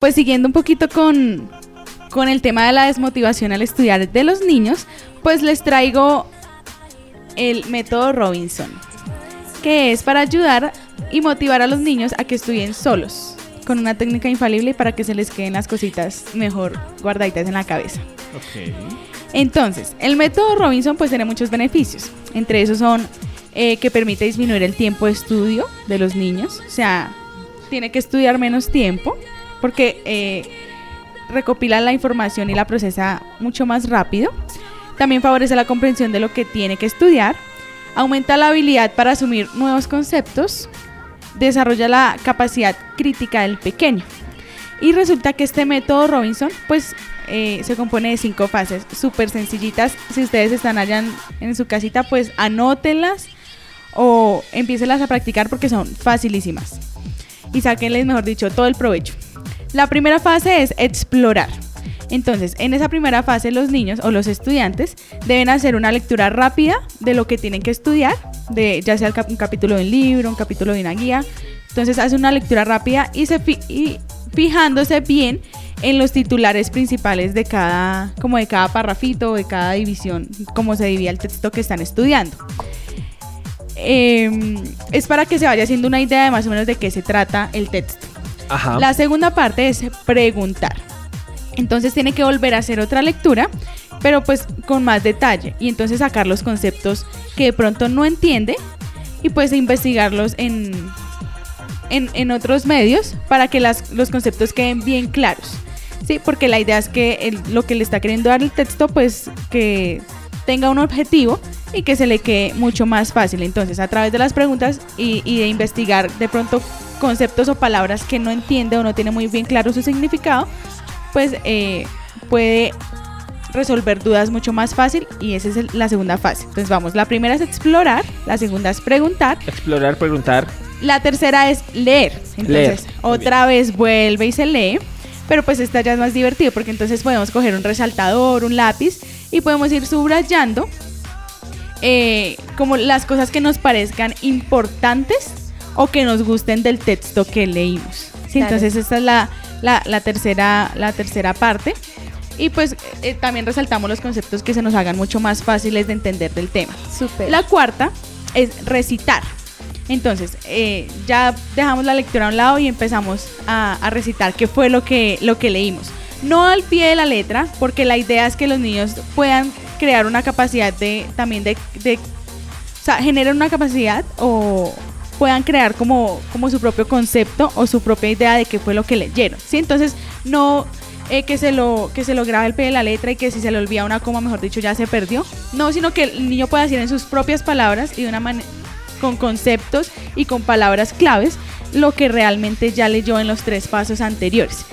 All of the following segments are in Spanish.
Pues siguiendo un poquito con, con el tema de la desmotivación al estudiar de los niños, pues les traigo el método Robinson, que es para ayudar y motivar a los niños a que estudien solos, con una técnica infalible para que se les queden las cositas mejor guardaditas en la cabeza. Entonces, el método Robinson pues tiene muchos beneficios. Entre esos son eh, que permite disminuir el tiempo de estudio de los niños. O sea, tiene que estudiar menos tiempo porque eh, recopila la información y la procesa mucho más rápido. También favorece la comprensión de lo que tiene que estudiar. Aumenta la habilidad para asumir nuevos conceptos. Desarrolla la capacidad crítica del pequeño. Y resulta que este método Robinson, pues eh, se compone de cinco fases súper sencillitas. Si ustedes están allá en, su casita, pues anótenlas o empiecenlas a practicar porque son facilísimas. Y sáquenles, mejor dicho, todo el provecho. La primera fase es explorar. Entonces, en esa primera fase los niños o los estudiantes deben hacer una lectura rápida de lo que tienen que estudiar, de ya sea un capítulo de un libro, un capítulo de una guía. Entonces, hace una lectura rápida y, se y fijándose bien en los titulares principales de cada, como de cada parrafito, de cada división, como se divide el texto que están estudiando. Em, es para que se vaya haciendo una idea de más o menos de qué se trata el texto. La segunda parte es preguntar. Entonces tiene que volver a hacer otra lectura, pero pues con más detalle y entonces sacar los conceptos que de pronto no entiende y pues investigarlos en, en, otros medios para que los conceptos queden bien claros. Sí, porque la idea es que lo que le está queriendo dar el texto, pues que tenga un objetivo y que se le quede mucho más fácil. Entonces, a través de las preguntas y, de investigar de pronto conceptos o palabras que no entiende o no tiene muy bien claro su significado, pues eh, puede resolver dudas mucho más fácil y esa es la segunda fase. Entonces vamos, la primera es explorar, la segunda es preguntar. Explorar, preguntar. La tercera es leer. Entonces otra vez vuelve y se lee. Pero pues esta ya es más divertido porque entonces podemos coger un resaltador, un lápiz y podemos ir subrayando eh, como las cosas que nos parezcan importantes o que nos gusten del texto que leímos. Entonces esta es la, la, tercera, la tercera parte. Y pues eh, también resaltamos los conceptos que se nos hagan mucho más fáciles de entender del tema. La cuarta es recitar. Entonces, eh, ya dejamos la lectura a un lado y empezamos a, recitar qué fue lo que, lo que leímos. No al pie de la letra, porque la idea es que los niños puedan crear una capacidad de también de, de o sea, generar una capacidad o puedan crear como, como su propio concepto o su propia idea de qué fue lo que leyeron. ¿sí? Entonces, no eh, que, se lo, que se lo grabe el pie de la letra y que si se le olvida una coma, mejor dicho, ya se perdió. No, sino que el niño pueda decir en sus propias palabras y de una con conceptos y con palabras claves lo que realmente ya leyó en los tres pasos anteriores.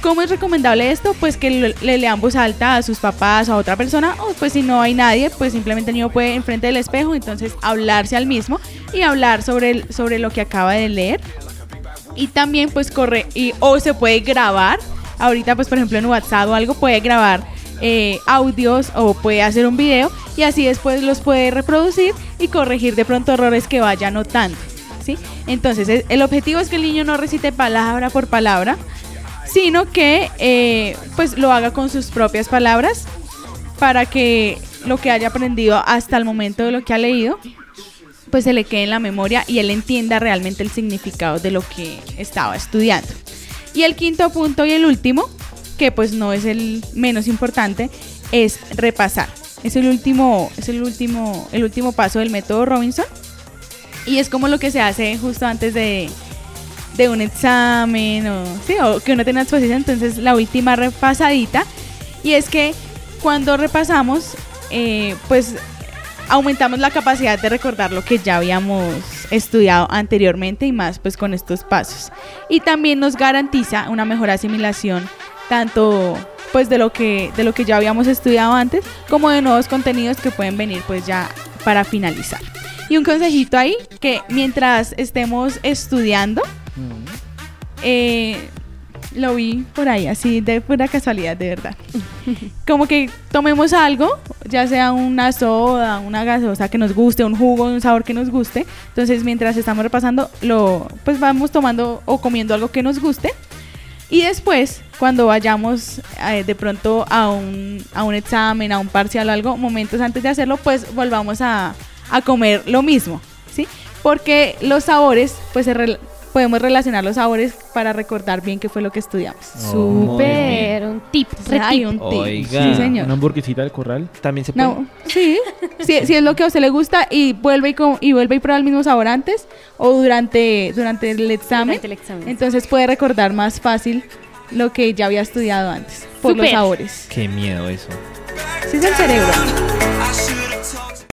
¿Cómo es recomendable esto? Pues que le lean voz alta a sus papás o a otra persona, o pues si no hay nadie, pues simplemente el niño puede enfrente del espejo, entonces hablarse al mismo y hablar sobre, el, sobre lo que acaba de leer. Y también pues corre, y, o se puede grabar, ahorita pues por ejemplo en WhatsApp o algo puede grabar eh, audios o puede hacer un video y así después los puede reproducir y corregir de pronto errores que vaya notando. ¿sí? Entonces el objetivo es que el niño no recite palabra por palabra, sino que eh, pues lo haga con sus propias palabras para que lo que haya aprendido hasta el momento de lo que ha leído pues se le quede en la memoria y él entienda realmente el significado de lo que estaba estudiando. Y el quinto punto y el último que pues no es el menos importante, es repasar. Es el último, es el último, el último paso del método Robinson. Y es como lo que se hace justo antes de, de un examen o, sí, o que uno tenga exposición. Entonces la última repasadita. Y es que cuando repasamos, eh, pues aumentamos la capacidad de recordar lo que ya habíamos estudiado anteriormente y más pues con estos pasos. Y también nos garantiza una mejor asimilación tanto pues de lo que de lo que ya habíamos estudiado antes como de nuevos contenidos que pueden venir pues ya para finalizar y un consejito ahí que mientras estemos estudiando eh, lo vi por ahí así de pura casualidad de verdad. Como que tomemos algo ya sea una soda una gaseosa que nos guste un jugo un sabor que nos guste. Entonces mientras estamos repasando lo pues vamos tomando o comiendo algo que nos guste. Y después, cuando vayamos eh, de pronto a un, a un examen, a un parcial o algo, momentos antes de hacerlo, pues volvamos a, a comer lo mismo, ¿sí? Porque los sabores, pues se podemos relacionar los sabores para recordar bien qué fue lo que estudiamos. Súper, un tip, Hay un tip. Oiga. Sí, señor. Una hamburguesita del corral. También se puede. No, sí, sí, si es lo que a usted le gusta y vuelve y, co- y vuelve y prueba el mismo sabor antes o durante, durante el examen, Durante el examen. entonces puede recordar más fácil lo que ya había estudiado antes por los sabores. Qué miedo eso. Sí es el cerebro.